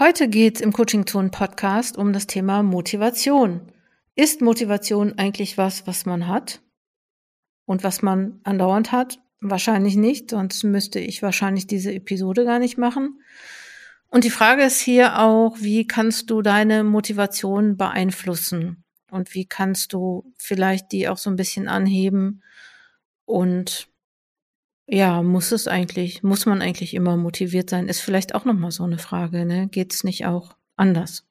Heute geht's im Coaching Zone Podcast um das Thema Motivation. Ist Motivation eigentlich was, was man hat und was man andauernd hat? Wahrscheinlich nicht, sonst müsste ich wahrscheinlich diese Episode gar nicht machen. Und die Frage ist hier auch, wie kannst du deine Motivation beeinflussen? Und wie kannst du vielleicht die auch so ein bisschen anheben? Und ja, muss es eigentlich, muss man eigentlich immer motiviert sein? Ist vielleicht auch nochmal so eine Frage, ne? Geht's nicht auch anders?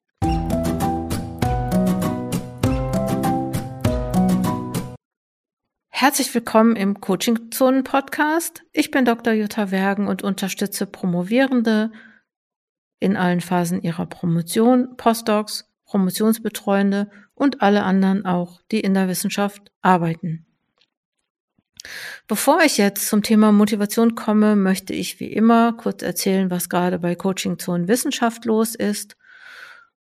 Herzlich willkommen im Coaching Zonen Podcast. Ich bin Dr. Jutta Wergen und unterstütze Promovierende in allen Phasen ihrer Promotion, Postdocs, Promotionsbetreuende und alle anderen auch, die in der Wissenschaft arbeiten. Bevor ich jetzt zum Thema Motivation komme, möchte ich wie immer kurz erzählen, was gerade bei Coaching Zone Wissenschaft los ist.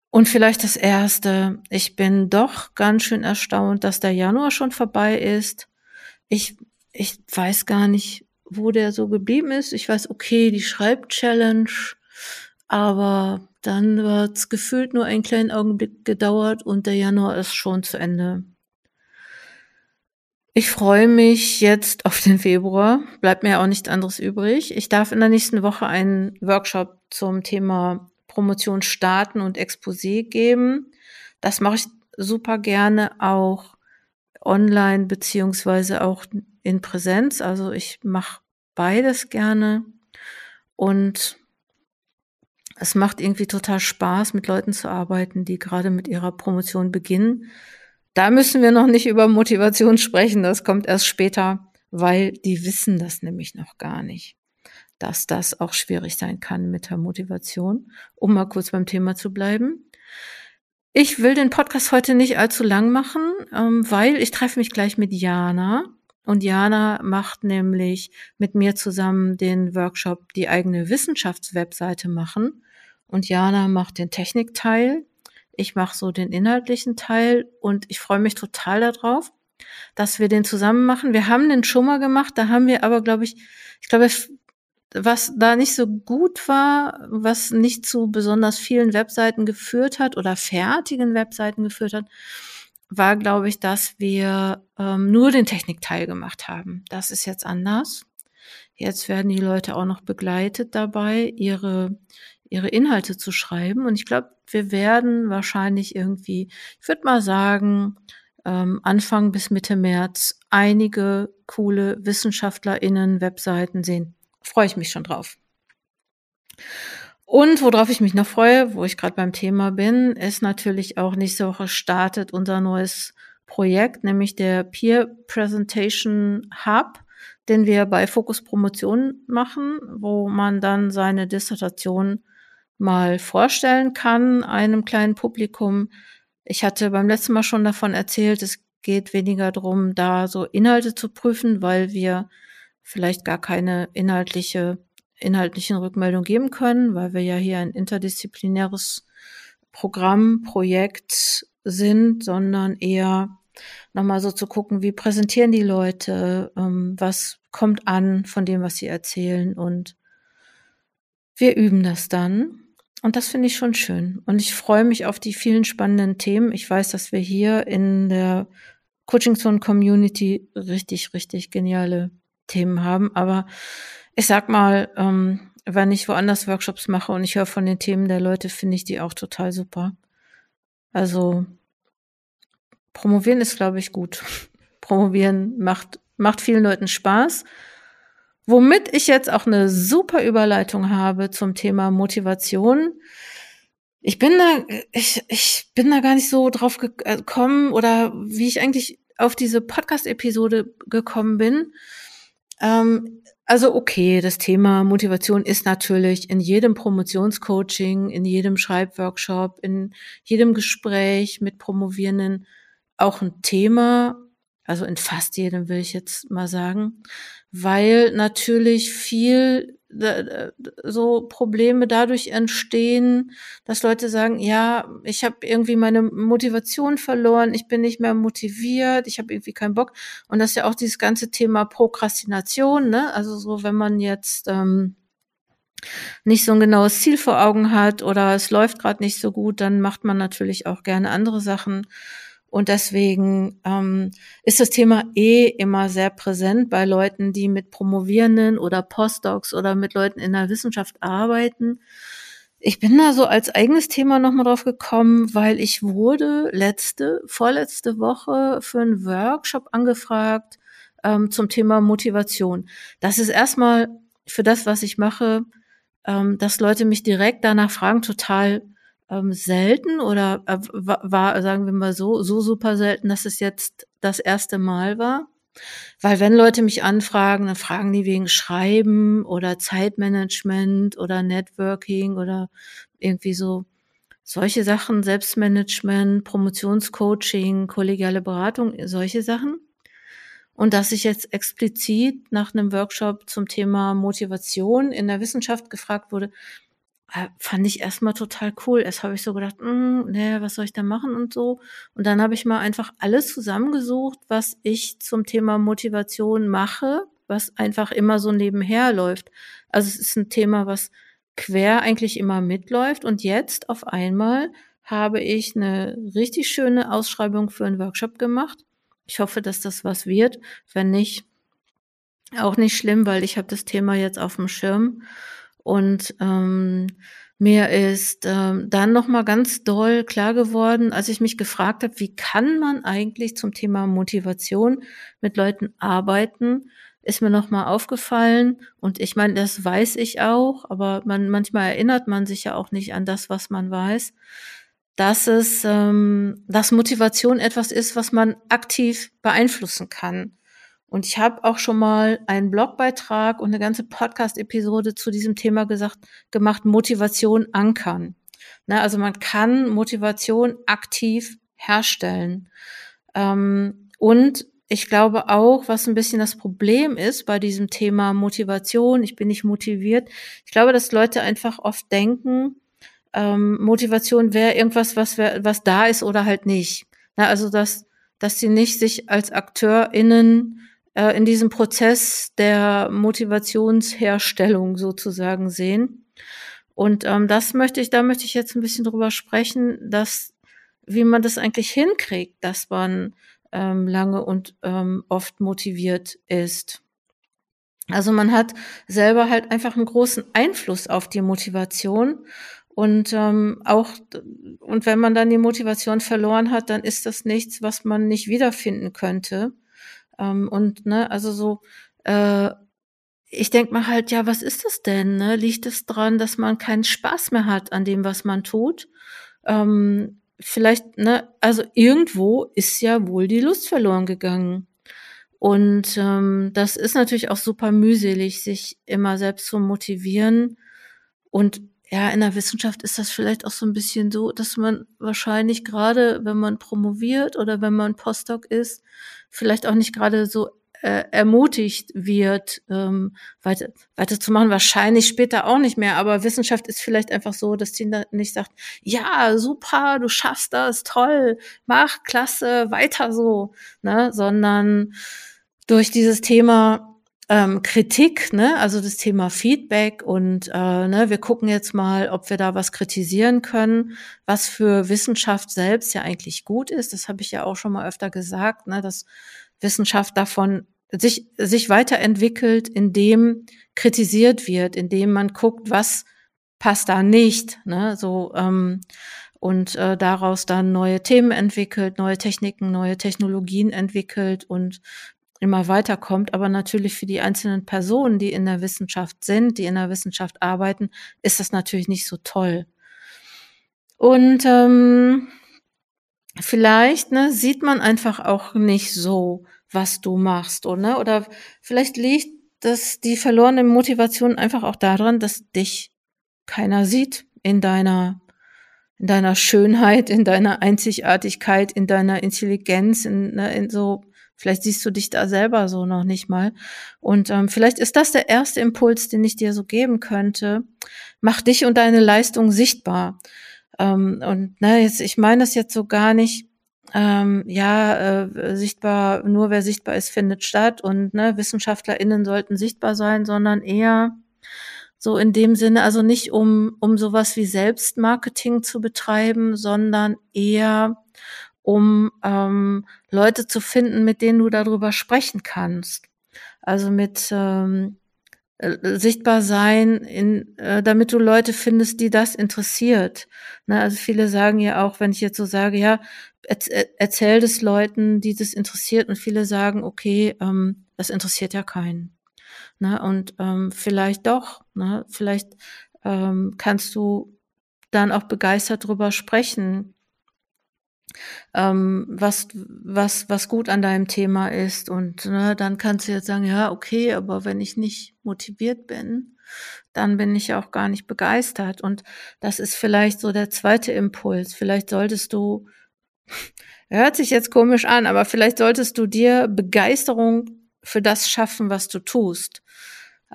Und vielleicht das erste. Ich bin doch ganz schön erstaunt, dass der Januar schon vorbei ist. Ich, ich weiß gar nicht, wo der so geblieben ist. Ich weiß, okay, die Schreibchallenge, aber dann wird es gefühlt nur einen kleinen Augenblick gedauert und der Januar ist schon zu Ende. Ich freue mich jetzt auf den Februar. Bleibt mir auch nichts anderes übrig. Ich darf in der nächsten Woche einen Workshop zum Thema Promotion starten und Exposé geben. Das mache ich super gerne auch online beziehungsweise auch in Präsenz. Also ich mache beides gerne und es macht irgendwie total Spaß, mit Leuten zu arbeiten, die gerade mit ihrer Promotion beginnen da müssen wir noch nicht über Motivation sprechen, das kommt erst später, weil die wissen das nämlich noch gar nicht, dass das auch schwierig sein kann mit der Motivation, um mal kurz beim Thema zu bleiben. Ich will den Podcast heute nicht allzu lang machen, ähm, weil ich treffe mich gleich mit Jana. Und Jana macht nämlich mit mir zusammen den Workshop die eigene Wissenschaftswebseite machen. Und Jana macht den Technikteil ich mache so den inhaltlichen Teil und ich freue mich total darauf, dass wir den zusammen machen. Wir haben den schon mal gemacht, da haben wir aber, glaube ich, ich glaube, was da nicht so gut war, was nicht zu besonders vielen Webseiten geführt hat oder fertigen Webseiten geführt hat, war, glaube ich, dass wir ähm, nur den Technikteil gemacht haben. Das ist jetzt anders. Jetzt werden die Leute auch noch begleitet dabei, ihre, ihre Inhalte zu schreiben. Und ich glaube, wir werden wahrscheinlich irgendwie, ich würde mal sagen, ähm, Anfang bis Mitte März einige coole WissenschaftlerInnen Webseiten sehen. Freue ich mich schon drauf. Und worauf ich mich noch freue, wo ich gerade beim Thema bin, ist natürlich auch nächste Woche startet unser neues Projekt, nämlich der Peer Presentation Hub, den wir bei Fokus Promotion machen, wo man dann seine Dissertation mal vorstellen kann, einem kleinen Publikum. Ich hatte beim letzten Mal schon davon erzählt, es geht weniger darum, da so Inhalte zu prüfen, weil wir vielleicht gar keine inhaltliche, inhaltlichen Rückmeldung geben können, weil wir ja hier ein interdisziplinäres Programm, Projekt sind, sondern eher nochmal so zu gucken, wie präsentieren die Leute, ähm, was kommt an von dem, was sie erzählen und wir üben das dann. Und das finde ich schon schön. Und ich freue mich auf die vielen spannenden Themen. Ich weiß, dass wir hier in der Coaching Zone Community richtig, richtig geniale Themen haben. Aber ich sag mal, ähm, wenn ich woanders Workshops mache und ich höre von den Themen der Leute, finde ich die auch total super. Also promovieren ist, glaube ich, gut. promovieren macht, macht vielen Leuten Spaß. Womit ich jetzt auch eine super Überleitung habe zum Thema Motivation. Ich bin da, ich, ich bin da gar nicht so drauf gekommen oder wie ich eigentlich auf diese Podcast-Episode gekommen bin. Ähm, also okay, das Thema Motivation ist natürlich in jedem Promotionscoaching, in jedem Schreibworkshop, in jedem Gespräch mit Promovierenden auch ein Thema. Also in fast jedem will ich jetzt mal sagen weil natürlich viel so Probleme dadurch entstehen, dass Leute sagen, ja, ich habe irgendwie meine Motivation verloren, ich bin nicht mehr motiviert, ich habe irgendwie keinen Bock. Und das ist ja auch dieses ganze Thema Prokrastination, ne? Also so, wenn man jetzt ähm, nicht so ein genaues Ziel vor Augen hat oder es läuft gerade nicht so gut, dann macht man natürlich auch gerne andere Sachen. Und deswegen ähm, ist das Thema eh immer sehr präsent bei Leuten, die mit Promovierenden oder Postdocs oder mit Leuten in der Wissenschaft arbeiten. Ich bin da so als eigenes Thema nochmal drauf gekommen, weil ich wurde letzte, vorletzte Woche für einen Workshop angefragt ähm, zum Thema Motivation. Das ist erstmal für das, was ich mache, ähm, dass Leute mich direkt danach fragen, total ähm, selten oder äh, war, sagen wir mal so, so super selten, dass es jetzt das erste Mal war. Weil wenn Leute mich anfragen, dann fragen die wegen Schreiben oder Zeitmanagement oder Networking oder irgendwie so solche Sachen, Selbstmanagement, Promotionscoaching, kollegiale Beratung, solche Sachen. Und dass ich jetzt explizit nach einem Workshop zum Thema Motivation in der Wissenschaft gefragt wurde, fand ich erstmal total cool. Erst habe ich so gedacht, hm, nee, was soll ich da machen und so. Und dann habe ich mal einfach alles zusammengesucht, was ich zum Thema Motivation mache, was einfach immer so nebenher läuft. Also es ist ein Thema, was quer eigentlich immer mitläuft. Und jetzt auf einmal habe ich eine richtig schöne Ausschreibung für einen Workshop gemacht ich hoffe, dass das was wird. Wenn nicht, auch nicht schlimm, weil ich habe das Thema jetzt auf dem Schirm. Und ähm, mir ist ähm, dann noch mal ganz doll klar geworden, als ich mich gefragt habe, wie kann man eigentlich zum Thema Motivation mit Leuten arbeiten, ist mir noch mal aufgefallen. Und ich meine, das weiß ich auch, aber man manchmal erinnert man sich ja auch nicht an das, was man weiß dass es, ähm, dass Motivation etwas ist, was man aktiv beeinflussen kann. Und ich habe auch schon mal einen Blogbeitrag und eine ganze Podcast-Episode zu diesem Thema gesagt, gemacht, Motivation ankern. Na, also man kann Motivation aktiv herstellen. Ähm, und ich glaube auch, was ein bisschen das Problem ist bei diesem Thema Motivation, ich bin nicht motiviert. Ich glaube, dass Leute einfach oft denken, ähm, Motivation wäre irgendwas, was, wär, was da ist oder halt nicht. Na, also dass, dass sie nicht sich als AkteurInnen äh, in diesem Prozess der Motivationsherstellung sozusagen sehen. Und ähm, das möchte ich, da möchte ich jetzt ein bisschen drüber sprechen, dass wie man das eigentlich hinkriegt, dass man ähm, lange und ähm, oft motiviert ist. Also man hat selber halt einfach einen großen Einfluss auf die Motivation und ähm, auch, und wenn man dann die Motivation verloren hat, dann ist das nichts, was man nicht wiederfinden könnte. Ähm, und ne, also so, äh, ich denk mal halt, ja, was ist das denn? Ne? Liegt es dran, dass man keinen Spaß mehr hat an dem, was man tut? Ähm, vielleicht, ne, also irgendwo ist ja wohl die Lust verloren gegangen. Und ähm, das ist natürlich auch super mühselig, sich immer selbst zu motivieren. Und ja, in der Wissenschaft ist das vielleicht auch so ein bisschen so, dass man wahrscheinlich gerade, wenn man promoviert oder wenn man Postdoc ist, vielleicht auch nicht gerade so äh, ermutigt wird, ähm, weiter, weiterzumachen. Wahrscheinlich später auch nicht mehr, aber Wissenschaft ist vielleicht einfach so, dass die nicht sagt, ja, super, du schaffst das, toll, mach, klasse, weiter so, ne, sondern durch dieses Thema ähm, Kritik, ne, also das Thema Feedback und äh, ne, wir gucken jetzt mal, ob wir da was kritisieren können, was für Wissenschaft selbst ja eigentlich gut ist. Das habe ich ja auch schon mal öfter gesagt, ne, dass Wissenschaft davon sich sich weiterentwickelt, indem kritisiert wird, indem man guckt, was passt da nicht, ne, so ähm, und äh, daraus dann neue Themen entwickelt, neue Techniken, neue Technologien entwickelt und immer weiterkommt. Aber natürlich für die einzelnen Personen, die in der Wissenschaft sind, die in der Wissenschaft arbeiten, ist das natürlich nicht so toll. Und ähm, vielleicht ne, sieht man einfach auch nicht so, was du machst, oder? Oder vielleicht liegt das die verlorene Motivation einfach auch daran, dass dich keiner sieht in deiner in deiner Schönheit, in deiner Einzigartigkeit, in deiner Intelligenz, in, ne, in so Vielleicht siehst du dich da selber so noch nicht mal. Und ähm, vielleicht ist das der erste Impuls, den ich dir so geben könnte. Mach dich und deine Leistung sichtbar. Ähm, und ne, jetzt, ich meine das jetzt so gar nicht, ähm, ja, äh, sichtbar, nur wer sichtbar ist, findet statt und ne, WissenschaftlerInnen sollten sichtbar sein, sondern eher So in dem Sinne, also nicht um, um sowas wie Selbstmarketing zu betreiben, sondern eher um ähm, Leute zu finden, mit denen du darüber sprechen kannst. Also mit ähm, äh, sichtbar sein, in, äh, damit du Leute findest, die das interessiert. Ne, also viele sagen ja auch, wenn ich jetzt so sage, ja, erzähl, erzähl das Leuten, die das interessiert, und viele sagen, okay, ähm, das interessiert ja keinen. Ne, und ähm, vielleicht doch, ne, vielleicht ähm, kannst du dann auch begeistert drüber sprechen, ähm, was, was, was gut an deinem Thema ist. Und ne, dann kannst du jetzt sagen, ja, okay, aber wenn ich nicht motiviert bin, dann bin ich auch gar nicht begeistert. Und das ist vielleicht so der zweite Impuls. Vielleicht solltest du, hört sich jetzt komisch an, aber vielleicht solltest du dir Begeisterung für das schaffen, was du tust.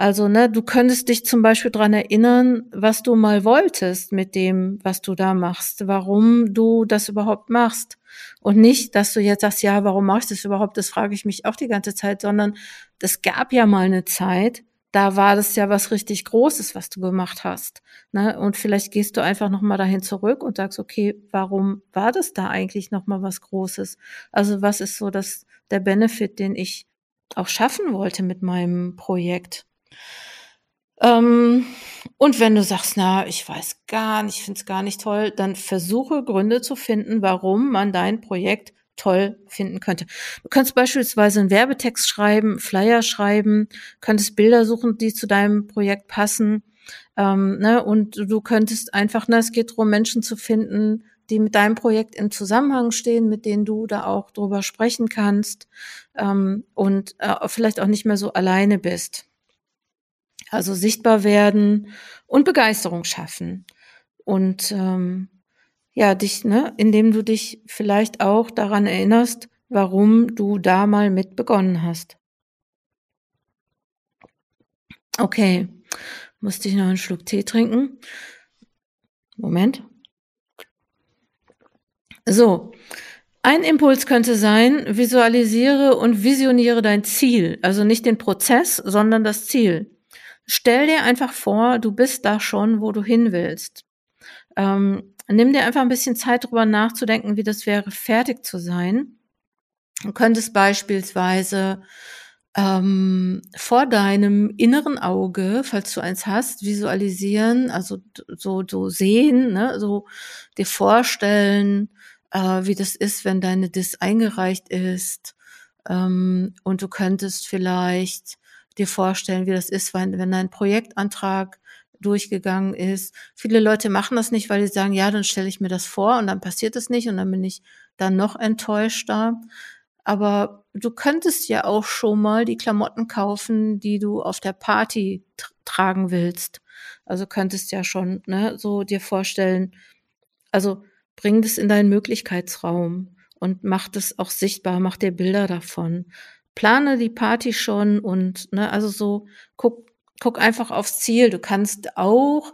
Also, ne, du könntest dich zum Beispiel dran erinnern, was du mal wolltest mit dem, was du da machst, warum du das überhaupt machst. Und nicht, dass du jetzt sagst, ja, warum machst du das überhaupt? Das frage ich mich auch die ganze Zeit, sondern das gab ja mal eine Zeit, da war das ja was richtig Großes, was du gemacht hast. Ne? Und vielleicht gehst du einfach nochmal dahin zurück und sagst, okay, warum war das da eigentlich nochmal was Großes? Also was ist so das, der Benefit, den ich auch schaffen wollte mit meinem Projekt? Ähm, und wenn du sagst, na, ich weiß gar nicht, ich finde es gar nicht toll, dann versuche Gründe zu finden, warum man dein Projekt toll finden könnte. Du kannst beispielsweise einen Werbetext schreiben, Flyer schreiben, könntest Bilder suchen, die zu deinem Projekt passen. Ähm, ne? Und du könntest einfach, ne, es geht darum, Menschen zu finden, die mit deinem Projekt im Zusammenhang stehen, mit denen du da auch drüber sprechen kannst ähm, und äh, vielleicht auch nicht mehr so alleine bist. Also sichtbar werden und Begeisterung schaffen. Und ähm, ja, dich, ne, indem du dich vielleicht auch daran erinnerst, warum du da mal mit begonnen hast. Okay, musste ich noch einen Schluck Tee trinken. Moment. So, ein Impuls könnte sein, visualisiere und visioniere dein Ziel, also nicht den Prozess, sondern das Ziel. Stell dir einfach vor, du bist da schon, wo du hin willst. Ähm, nimm dir einfach ein bisschen Zeit drüber nachzudenken, wie das wäre, fertig zu sein. Du könntest beispielsweise ähm, vor deinem inneren Auge, falls du eins hast, visualisieren, also so, so sehen, ne, so dir vorstellen, äh, wie das ist, wenn deine Dis eingereicht ist. Ähm, und du könntest vielleicht dir vorstellen, wie das ist, wenn, wenn dein Projektantrag durchgegangen ist. Viele Leute machen das nicht, weil sie sagen, ja, dann stelle ich mir das vor und dann passiert es nicht und dann bin ich dann noch enttäuschter. Aber du könntest ja auch schon mal die Klamotten kaufen, die du auf der Party tragen willst. Also könntest ja schon ne, so dir vorstellen, also bring das in deinen Möglichkeitsraum und mach das auch sichtbar, mach dir Bilder davon plane die Party schon und ne, also so guck, guck einfach aufs Ziel. Du kannst auch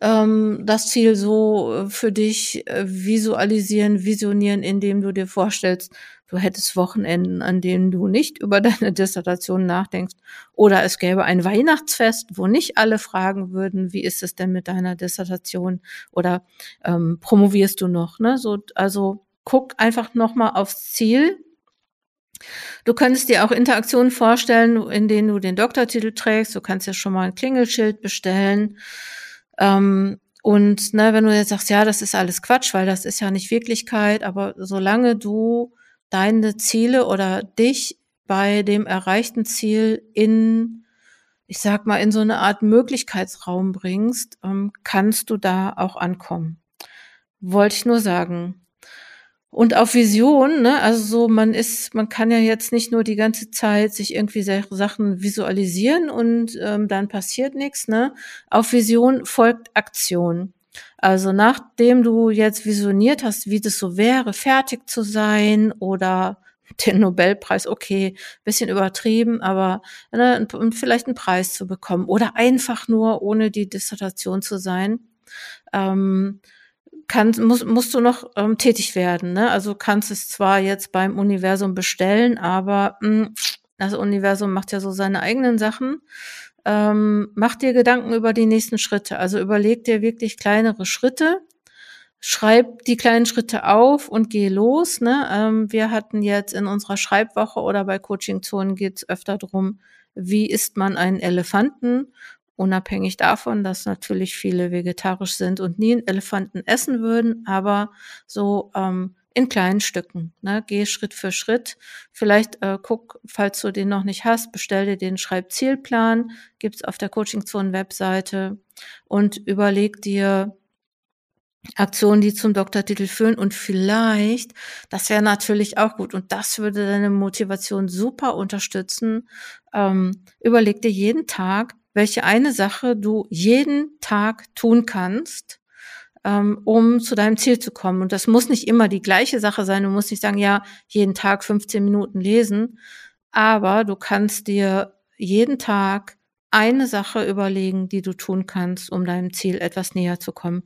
ähm, das Ziel so äh, für dich äh, visualisieren, visionieren, indem du dir vorstellst, du hättest Wochenenden, an denen du nicht über deine Dissertation nachdenkst. Oder es gäbe ein Weihnachtsfest, wo nicht alle fragen würden, wie ist es denn mit deiner Dissertation? Oder ähm, promovierst du noch? Ne? So, also guck einfach nochmal aufs Ziel Du könntest dir auch Interaktionen vorstellen, in denen du den Doktortitel trägst. Du kannst ja schon mal ein Klingelschild bestellen. Ähm, und ne, wenn du jetzt sagst, ja, das ist alles Quatsch, weil das ist ja nicht Wirklichkeit, aber solange du deine Ziele oder dich bei dem erreichten Ziel in, ich sag mal, in so eine Art Möglichkeitsraum bringst, ähm, kannst du da auch ankommen. Wollte ich nur sagen. Und auf Vision, ne, also so, man ist, man kann ja jetzt nicht nur die ganze Zeit sich irgendwie Sachen visualisieren und ähm, dann passiert nichts, ne? Auf Vision folgt Aktion. Also nachdem du jetzt visioniert hast, wie das so wäre, fertig zu sein oder den Nobelpreis, okay, bisschen übertrieben, aber ne, vielleicht einen Preis zu bekommen oder einfach nur ohne die Dissertation zu sein. Ähm, kann, muss, musst du noch ähm, tätig werden. Ne? Also kannst es zwar jetzt beim Universum bestellen, aber mh, hm, das Universum macht ja so seine eigenen Sachen. ähm, mach dir Gedanken über die nächsten Schritte. Also überleg dir wirklich kleinere Schritte. Schreib die kleinen Schritte auf und geh los. Ne? Ähm, wir hatten jetzt in unserer Schreibwoche oder bei Coaching-Zonen geht es öfter darum, wie isst man einen Elefanten? Unabhängig davon, dass natürlich viele vegetarisch sind und nie einen Elefanten essen würden, aber so ähm, in kleinen Stücken. Ne? Geh Schritt für Schritt. Vielleicht äh, guck, falls du den noch nicht hast, bestell dir den Schreibzielplan, gibt's auf der Coaching Zone Webseite und überleg dir Aktionen, die zum Doktortitel führen und vielleicht, das wäre natürlich auch gut und das würde deine Motivation super unterstützen. Ähm, überleg dir jeden Tag, welche eine Sache du jeden Tag tun kannst, ähm, um zu deinem Ziel zu kommen. Und das muss nicht immer die gleiche Sache sein. Du musst nicht sagen, ja, jeden Tag 15 Minuten lesen, aber du kannst dir jeden Tag eine Sache überlegen, die du tun kannst, um deinem Ziel etwas näher zu kommen.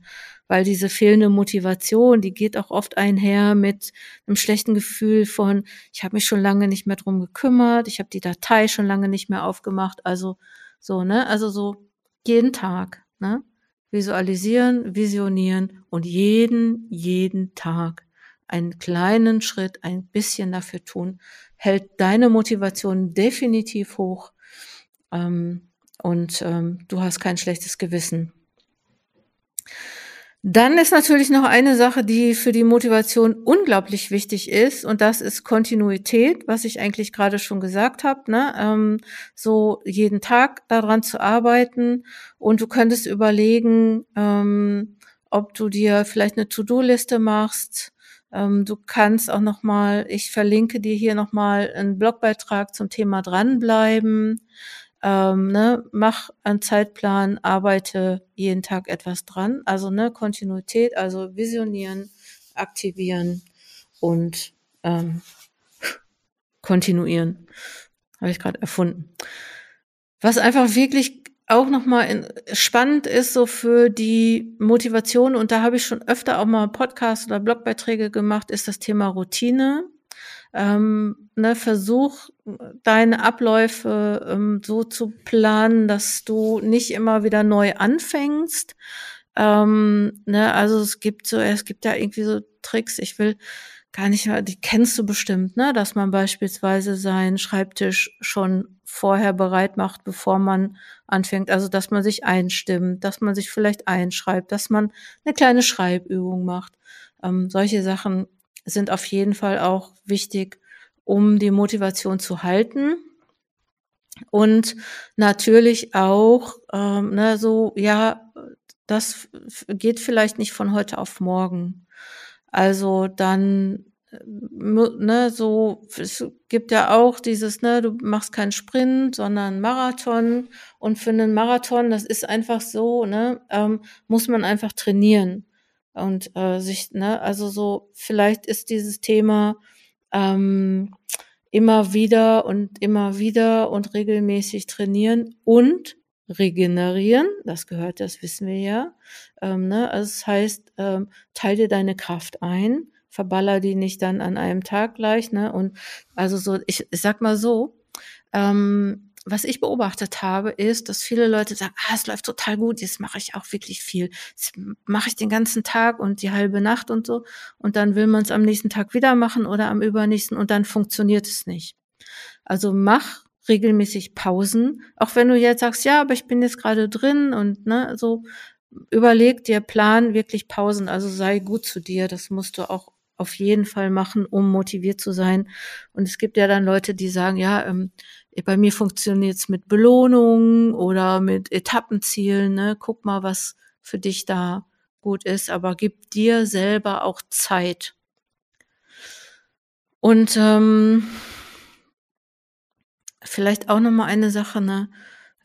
Weil diese fehlende Motivation, die geht auch oft einher mit einem schlechten Gefühl von, ich habe mich schon lange nicht mehr drum gekümmert, ich habe die Datei schon lange nicht mehr aufgemacht. Also so, ne? Also so jeden Tag, ne? visualisieren, visionieren und jeden, jeden Tag einen kleinen Schritt, ein bisschen dafür tun, hält deine Motivation definitiv hoch ähm, und ähm, du hast kein schlechtes Gewissen. Dann ist natürlich noch eine Sache, die für die Motivation unglaublich wichtig ist, und das ist Kontinuität, was ich eigentlich gerade schon gesagt habe. Ne? Ähm, so jeden Tag daran zu arbeiten und du könntest überlegen, ähm, ob du dir vielleicht eine To-Do-Liste machst. Ähm, du kannst auch noch mal, ich verlinke dir hier noch mal einen Blogbeitrag zum Thema dranbleiben ähm, ne, mach einen Zeitplan, arbeite jeden Tag etwas dran. Also ne, Kontinuität, also visionieren, aktivieren und ähm, kontinuieren. Habe ich gerade erfunden. Was einfach wirklich auch nochmal spannend ist, so für die Motivation, und da habe ich schon öfter auch mal Podcasts oder Blogbeiträge gemacht, ist das Thema Routine. Ähm, ne, versuch deine Abläufe ähm, so zu planen, dass du nicht immer wieder neu anfängst. Ähm, ne, also es gibt so, es gibt ja irgendwie so Tricks. Ich will gar nicht mehr, die kennst du bestimmt, ne, dass man beispielsweise seinen Schreibtisch schon vorher bereit macht, bevor man anfängt. Also dass man sich einstimmt, dass man sich vielleicht einschreibt, dass man eine kleine Schreibübung macht. Ähm, solche Sachen sind auf jeden Fall auch wichtig, um die Motivation zu halten. Und natürlich auch, ähm, ne, so, ja, das geht vielleicht nicht von heute auf morgen. Also dann, äh, ne, so, es gibt ja auch dieses, ne, du machst keinen Sprint, sondern Marathon. Und für einen Marathon, das ist einfach so, ne, ähm, muss man einfach trainieren und äh, sich, ne, also so, vielleicht ist dieses Thema ähm, immer wieder und immer wieder und regelmäßig trainieren und regenerieren, das gehört, das wissen wir ja. Ähm, ne? Also das heißt, ähm, teile dir deine Kraft ein, verballer die nicht dann an einem Tag gleich, ne? Und also so, ich, ich sag mal so, ähm, was ich beobachtet habe, ist, dass viele Leute sagen, ah, es läuft total gut, jetzt mache ich auch wirklich viel. Das mache ich den ganzen Tag und die halbe Nacht und so. Und dann will man es am nächsten Tag wieder machen oder am übernächsten und dann funktioniert es nicht. Also mach regelmäßig Pausen, auch wenn du jetzt sagst, ja, aber ich bin jetzt gerade drin und ne, so überleg dir, plan wirklich Pausen, also sei gut zu dir, das musst du auch auf jeden Fall machen, um motiviert zu sein. Und es gibt ja dann Leute, die sagen, ja, ähm, bei mir funktioniert es mit Belohnungen oder mit Etappenzielen. Ne? Guck mal, was für dich da gut ist, aber gib dir selber auch Zeit. Und ähm, vielleicht auch noch mal eine Sache, ne?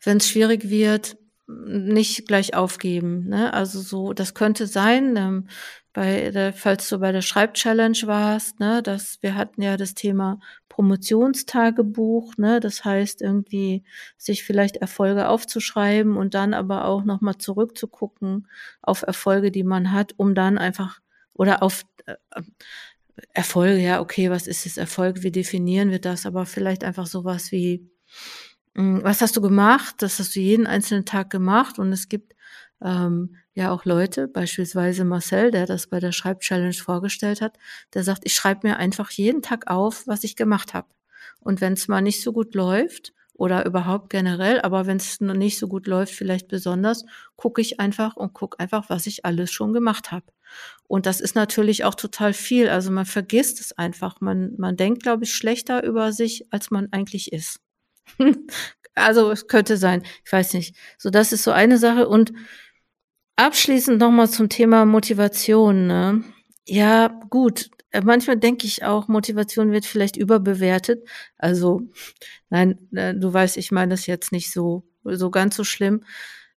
Wenn es schwierig wird, nicht gleich aufgeben. Ne? Also so, das könnte sein. Ähm, bei der, falls du bei der Schreibchallenge warst, ne, dass wir hatten ja das Thema Promotionstagebuch, ne, das heißt irgendwie sich vielleicht Erfolge aufzuschreiben und dann aber auch nochmal zurückzugucken auf Erfolge, die man hat, um dann einfach oder auf äh, Erfolge, ja, okay, was ist das Erfolg? Wie definieren wir das? Aber vielleicht einfach sowas wie was hast du gemacht? Das hast du jeden einzelnen Tag gemacht und es gibt ähm, ja auch Leute, beispielsweise Marcel, der das bei der Schreibchallenge vorgestellt hat, der sagt, ich schreibe mir einfach jeden Tag auf, was ich gemacht habe. Und wenn es mal nicht so gut läuft oder überhaupt generell, aber wenn es nicht so gut läuft, vielleicht besonders, gucke ich einfach und gucke einfach, was ich alles schon gemacht habe. Und das ist natürlich auch total viel. Also man vergisst es einfach. Man, man denkt, glaube ich, schlechter über sich, als man eigentlich ist. Also es könnte sein. Ich weiß nicht. So, das ist so eine Sache. Und abschließend nochmal zum Thema Motivation. Ne? Ja, gut. Manchmal denke ich auch, Motivation wird vielleicht überbewertet. Also, nein, äh, du weißt, ich meine das jetzt nicht so, so ganz so schlimm.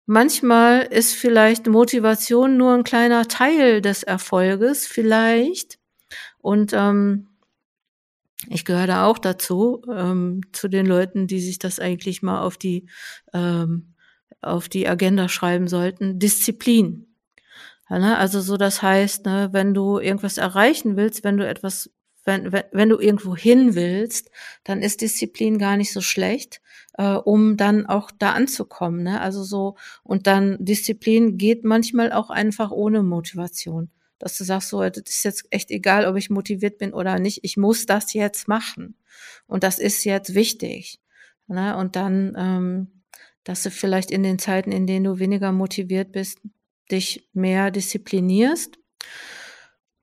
Manchmal ist vielleicht Motivation nur ein kleiner Teil des Erfolges, vielleicht. Und ähm, ich gehöre da auch dazu, ähm, zu den Leuten, die sich das eigentlich mal auf die, ähm, auf die Agenda schreiben sollten. Disziplin. Ja, ne? Also so, das heißt, ne, wenn du irgendwas erreichen willst, wenn du etwas, wenn, wenn, wenn du irgendwo hin willst, dann ist Disziplin gar nicht so schlecht, äh, um dann auch da anzukommen. Ne? Also so, und dann Disziplin geht manchmal auch einfach ohne Motivation dass du sagst, so, das ist jetzt echt egal, ob ich motiviert bin oder nicht, ich muss das jetzt machen. Und das ist jetzt wichtig. Ne? Und dann, ähm, dass du vielleicht in den Zeiten, in denen du weniger motiviert bist, dich mehr disziplinierst.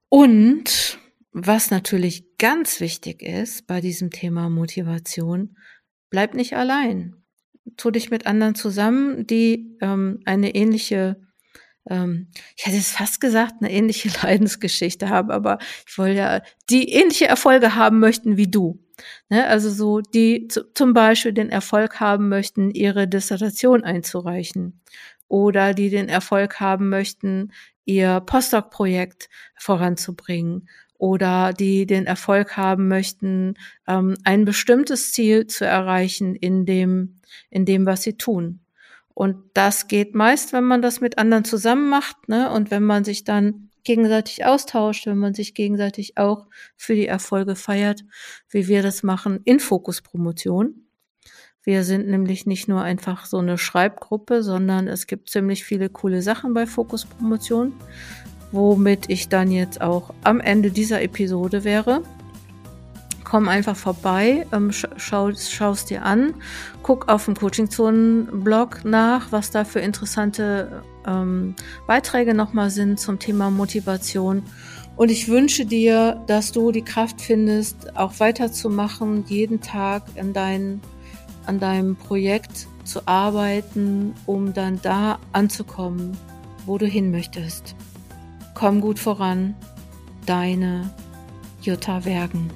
Und was natürlich ganz wichtig ist bei diesem Thema Motivation, bleib nicht allein. Tu dich mit anderen zusammen, die ähm, eine ähnliche ähm, ich hätte jetzt fast gesagt, eine ähnliche Leidensgeschichte haben, aber ich wollte ja, die ähnliche Erfolge haben möchten wie du. Ne? Also so, die zum Beispiel den Erfolg haben möchten, ihre Dissertation einzureichen oder die den Erfolg haben möchten, ihr Postdoc-Projekt voranzubringen oder die den Erfolg haben möchten, ähm, ein bestimmtes Ziel zu erreichen in dem, in dem, was sie tun. Und das geht meist, wenn man das mit anderen zusammen macht, ne? Und wenn man sich dann gegenseitig austauscht, wenn man sich gegenseitig auch für die Erfolge feiert, wie wir das machen in Fokuspromotion. Wir sind nämlich nicht nur einfach so eine Schreibgruppe, sondern es gibt ziemlich viele coole Sachen bei Fokuspromotion, womit ich dann jetzt auch am Ende dieser Episode wäre komm einfach vorbei, ähm, schau, es dir an, guck auf dem Coaching-Zonen-Blog nach, was da für interessante ähm, Beiträge nochmal sind zum Thema Motivation. Und ich wünsche dir, dass du die Kraft findest, auch weiterzumachen, jeden Tag in dein, an deinem Projekt zu arbeiten, um dann da anzukommen, wo du hin möchtest. Komm gut voran, deine Jutta Wergen.